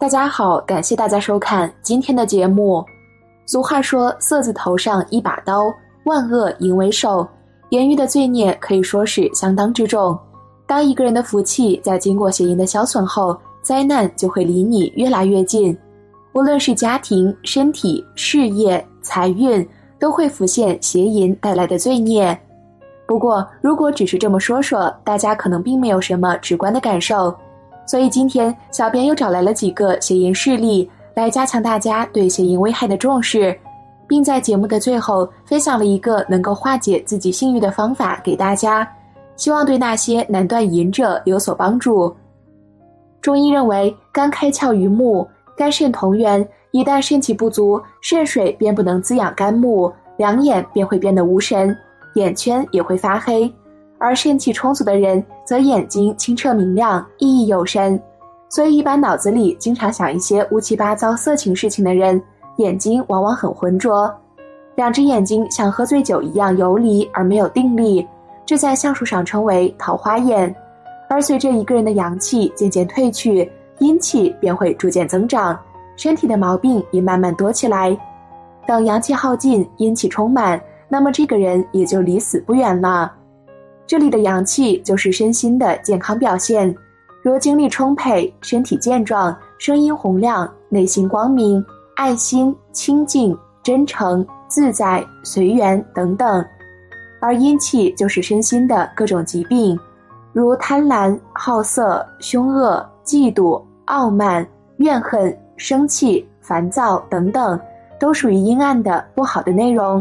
大家好，感谢大家收看今天的节目。俗话说“色字头上一把刀，万恶淫为首”，言语的罪孽可以说是相当之重。当一个人的福气在经过邪淫的消损后，灾难就会离你越来越近。无论是家庭、身体、事业、财运，都会浮现邪淫带来的罪孽。不过，如果只是这么说说，大家可能并没有什么直观的感受。所以今天，小编又找来了几个谐音事例，来加强大家对谐音危害的重视，并在节目的最后分享了一个能够化解自己性欲的方法给大家，希望对那些难断淫者有所帮助。中医认为，肝开窍于目，肝肾同源，一旦肾气不足，肾水便不能滋养肝木，两眼便会变得无神，眼圈也会发黑。而肾气充足的人，则眼睛清澈明亮，熠熠有神。所以，一般脑子里经常想一些乌七八糟色情事情的人，眼睛往往很浑浊，两只眼睛像喝醉酒一样游离而没有定力，这在相术上称为桃花眼。而随着一个人的阳气渐渐褪去，阴气便会逐渐增长，身体的毛病也慢慢多起来。等阳气耗尽，阴气充满，那么这个人也就离死不远了。这里的阳气就是身心的健康表现，如精力充沛、身体健壮、声音洪亮、内心光明、爱心、清净、真诚、自在、随缘等等；而阴气就是身心的各种疾病，如贪婪、好色、凶恶、嫉妒、傲慢、怨恨、生气、烦躁等等，都属于阴暗的不好的内容。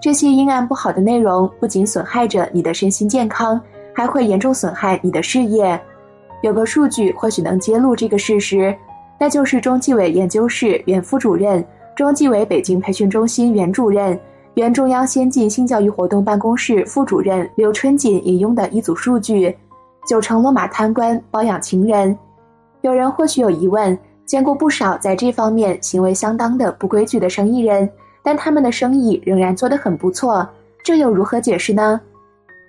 这些阴暗不好的内容不仅损害着你的身心健康，还会严重损害你的事业。有个数据或许能揭露这个事实，那就是中纪委研究室原副主任、中纪委北京培训中心原主任、原中央先进性教育活动办公室副主任刘春锦引用的一组数据：九成落马贪官包养情人。有人或许有疑问，见过不少在这方面行为相当的不规矩的生意人。但他们的生意仍然做得很不错，这又如何解释呢？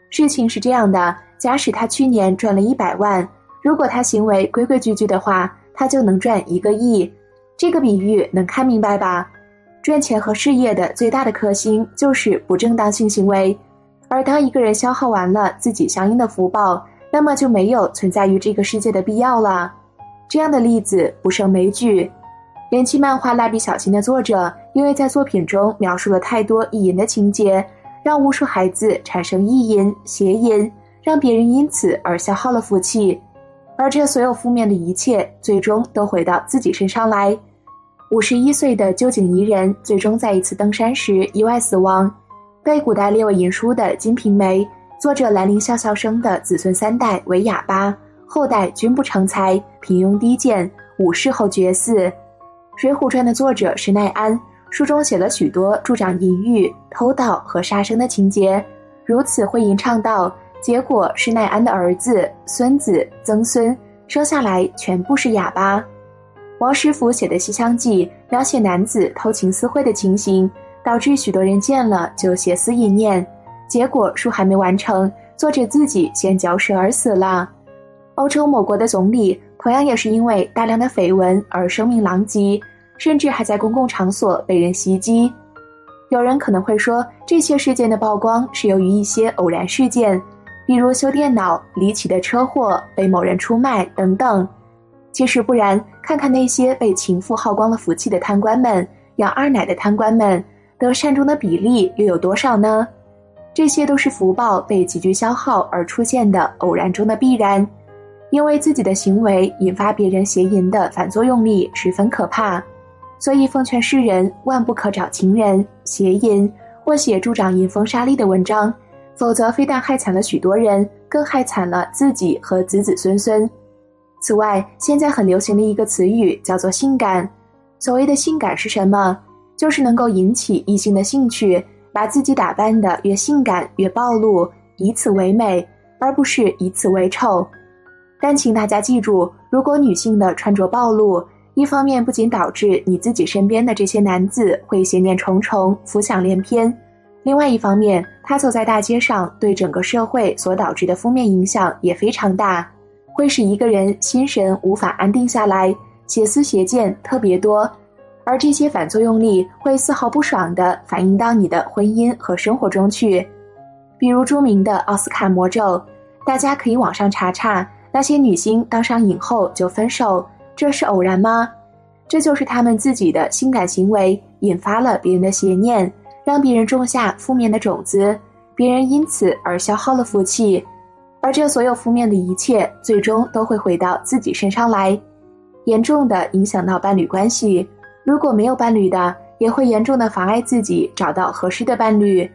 事情是这样的：假使他去年赚了一百万，如果他行为规规矩矩的话，他就能赚一个亿。这个比喻能看明白吧？赚钱和事业的最大的克星就是不正当性行为，而当一个人消耗完了自己相应的福报，那么就没有存在于这个世界的必要了。这样的例子不胜枚举。人气漫画《蜡笔小新》的作者，因为在作品中描述了太多意淫的情节，让无数孩子产生意淫、邪淫，让别人因此而消耗了福气，而这所有负面的一切，最终都回到自己身上来。五十一岁的旧井宜人，最终在一次登山时意外死亡，被古代列为淫书的《金瓶梅》，作者兰陵笑笑生的子孙三代为哑巴，后代均不成才，平庸低贱，五世后绝嗣。《水浒传》的作者施耐庵，书中写了许多助长淫欲、偷盗和杀生的情节，如此会吟唱道，结果施耐庵的儿子、孙子、曾孙生下来全部是哑巴。王实甫写的《西厢记》描写男子偷情私会的情形，导致许多人见了就邪思意念，结果书还没完成，作者自己先嚼舌而死了。欧洲某国的总理。同样也是因为大量的绯闻而声名狼藉，甚至还在公共场所被人袭击。有人可能会说，这些事件的曝光是由于一些偶然事件，比如修电脑、离奇的车祸、被某人出卖等等。其实不然，看看那些被情妇耗光了福气的贪官们，养二奶的贪官们，得善终的比例又有多少呢？这些都是福报被急剧消耗而出现的偶然中的必然。因为自己的行为引发别人邪淫的反作用力十分可怕，所以奉劝世人万不可找情人、邪淫或写助长淫风杀力的文章，否则非但害惨了许多人，更害惨了自己和子子孙孙。此外，现在很流行的一个词语叫做“性感”。所谓的性感是什么？就是能够引起异性的兴趣，把自己打扮的越性感越暴露，以此为美，而不是以此为丑。但请大家记住，如果女性的穿着暴露，一方面不仅导致你自己身边的这些男子会邪念重重、浮想联翩，另外一方面，他走在大街上对整个社会所导致的负面影响也非常大，会使一个人心神无法安定下来，邪思邪见特别多，而这些反作用力会丝毫不爽地反映到你的婚姻和生活中去，比如著名的奥斯卡魔咒，大家可以网上查查。那些女星当上影后就分手，这是偶然吗？这就是他们自己的性感行为引发了别人的邪念，让别人种下负面的种子，别人因此而消耗了福气，而这所有负面的一切最终都会回到自己身上来，严重的影响到伴侣关系。如果没有伴侣的，也会严重的妨碍自己找到合适的伴侣。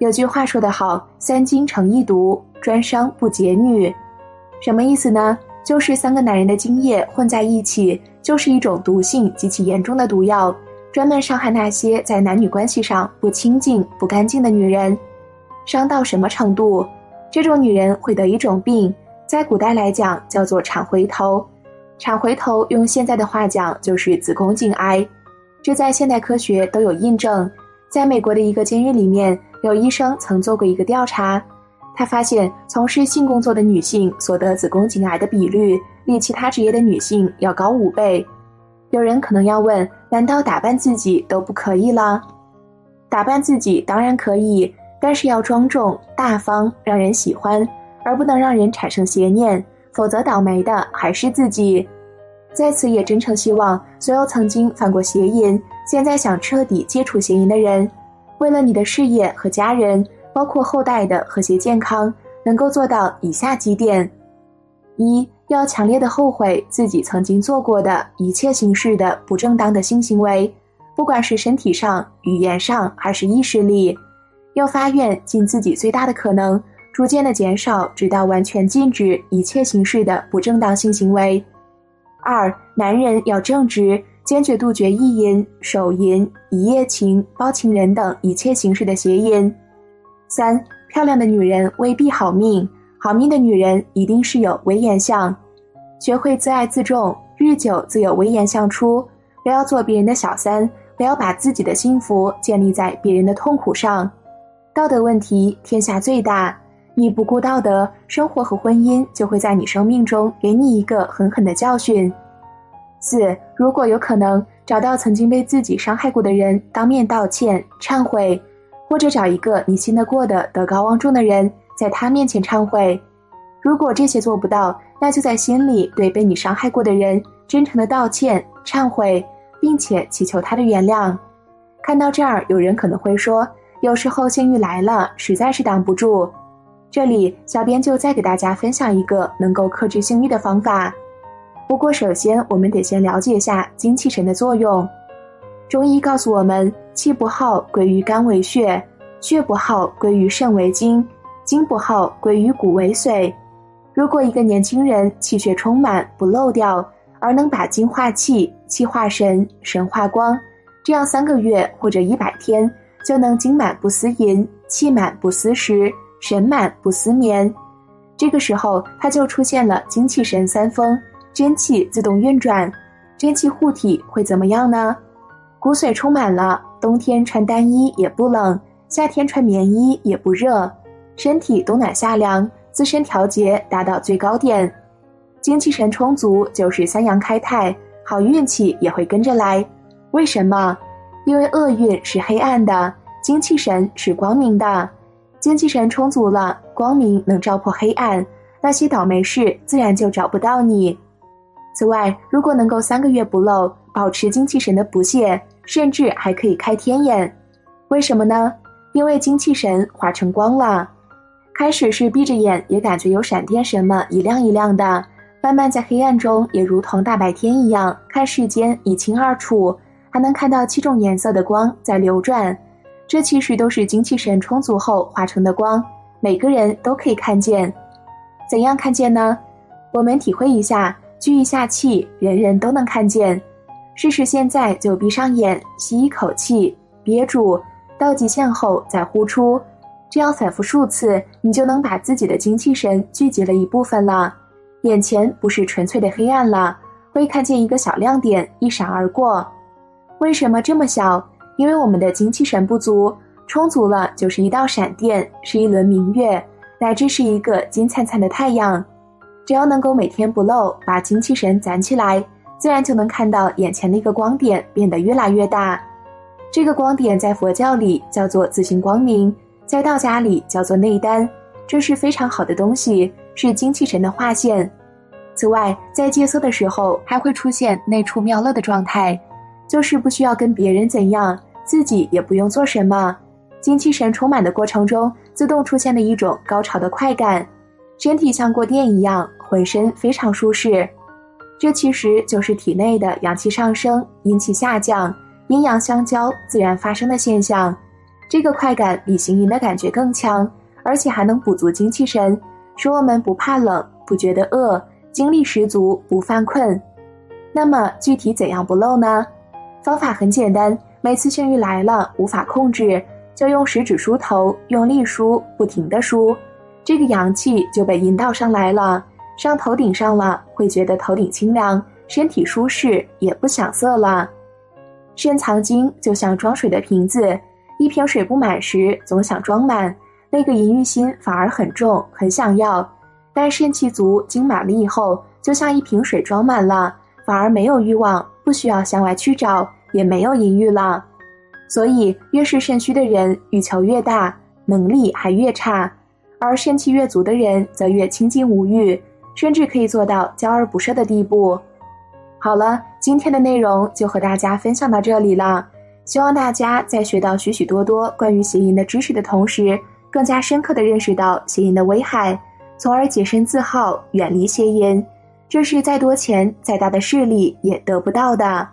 有句话说得好：“三精成一毒，专伤不解女。”什么意思呢？就是三个男人的精液混在一起，就是一种毒性极其严重的毒药，专门伤害那些在男女关系上不清净、不干净的女人。伤到什么程度？这种女人会得一种病，在古代来讲叫做产回头。产回头用现在的话讲就是子宫颈癌，这在现代科学都有印证。在美国的一个监狱里面，有医生曾做过一个调查。他发现，从事性工作的女性所得子宫颈癌的比率，比其他职业的女性要高五倍。有人可能要问：难道打扮自己都不可以了？打扮自己当然可以，但是要庄重大方，让人喜欢，而不能让人产生邪念，否则倒霉的还是自己。在此也真诚希望所有曾经犯过邪淫，现在想彻底戒除邪淫的人，为了你的事业和家人。包括后代的和谐健康，能够做到以下几点：一要强烈的后悔自己曾经做过的一切形式的不正当的性行为，不管是身体上、语言上还是意识里，要发愿尽自己最大的可能，逐渐的减少，直到完全禁止一切形式的不正当性行为。二男人要正直，坚决杜绝意淫、手淫、一夜情、包情人等一切形式的邪淫。三漂亮的女人未必好命，好命的女人一定是有威严相。学会自爱自重，日久自有威严相出。不要做别人的小三，不要把自己的幸福建立在别人的痛苦上。道德问题天下最大，你不顾道德，生活和婚姻就会在你生命中给你一个狠狠的教训。四，如果有可能找到曾经被自己伤害过的人，当面道歉忏悔。或者找一个你信得过的、德高望重的人，在他面前忏悔。如果这些做不到，那就在心里对被你伤害过的人真诚的道歉、忏悔，并且祈求他的原谅。看到这儿，有人可能会说，有时候性欲来了，实在是挡不住。这里，小编就再给大家分享一个能够克制性欲的方法。不过，首先我们得先了解一下精气神的作用。中医告诉我们。气不好归于肝为血，血不好归于肾为精，精不好归于骨为髓。如果一个年轻人气血充满不漏掉，而能把精化气，气化神，神化光，这样三个月或者一百天就能精满不思淫，气满不思食，神满不思眠。这个时候他就出现了精气神三丰，真气自动运转，真气护体会怎么样呢？骨髓充满了。冬天穿单衣也不冷，夏天穿棉衣也不热，身体冬暖夏凉，自身调节达到最高点，精气神充足就是三阳开泰，好运气也会跟着来。为什么？因为厄运是黑暗的，精气神是光明的，精气神充足了，光明能照破黑暗，那些倒霉事自然就找不到你。此外，如果能够三个月不漏，保持精气神的不懈。甚至还可以开天眼，为什么呢？因为精气神化成光了。开始是闭着眼也感觉有闪电什么一亮一亮的，慢慢在黑暗中也如同大白天一样看世间一清二楚，还能看到七种颜色的光在流转。这其实都是精气神充足后化成的光，每个人都可以看见。怎样看见呢？我们体会一下，聚一下气，人人都能看见。试试现在就闭上眼，吸一口气，憋住，到极限后再呼出，这样反复数次，你就能把自己的精气神聚集了一部分了。眼前不是纯粹的黑暗了，会看见一个小亮点一闪而过。为什么这么小？因为我们的精气神不足，充足了就是一道闪电，是一轮明月，乃至是一个金灿灿的太阳。只要能够每天不漏，把精气神攒起来。自然就能看到眼前的一个光点变得越来越大，这个光点在佛教里叫做自性光明，在道家里叫做内丹，这是非常好的东西，是精气神的化现。此外，在戒色的时候还会出现内处妙乐的状态，就是不需要跟别人怎样，自己也不用做什么，精气神充满的过程中，自动出现了一种高潮的快感，身体像过电一样，浑身非常舒适。这其实就是体内的阳气上升、阴气下降、阴阳相交自然发生的现象。这个快感比行淫的感觉更强，而且还能补足精气神，使我们不怕冷、不觉得饿，精力十足，不犯困。那么具体怎样不漏呢？方法很简单，每次性欲来了无法控制，就用食指梳头，用力梳，不停的梳，这个阳气就被引导上来了。上头顶上了，会觉得头顶清凉，身体舒适，也不想色了。肾藏精就像装水的瓶子，一瓶水不满时，总想装满，那个淫欲心反而很重，很想要。但肾气足、精满了以后，就像一瓶水装满了，反而没有欲望，不需要向外去找，也没有淫欲了。所以，越是肾虚的人，欲求越大，能力还越差；而肾气越足的人，则越清净无欲。甚至可以做到交而不赦的地步。好了，今天的内容就和大家分享到这里了。希望大家在学到许许多多关于邪淫的知识的同时，更加深刻的认识到邪淫的危害，从而洁身自好，远离邪淫。这是再多钱、再大的势力也得不到的。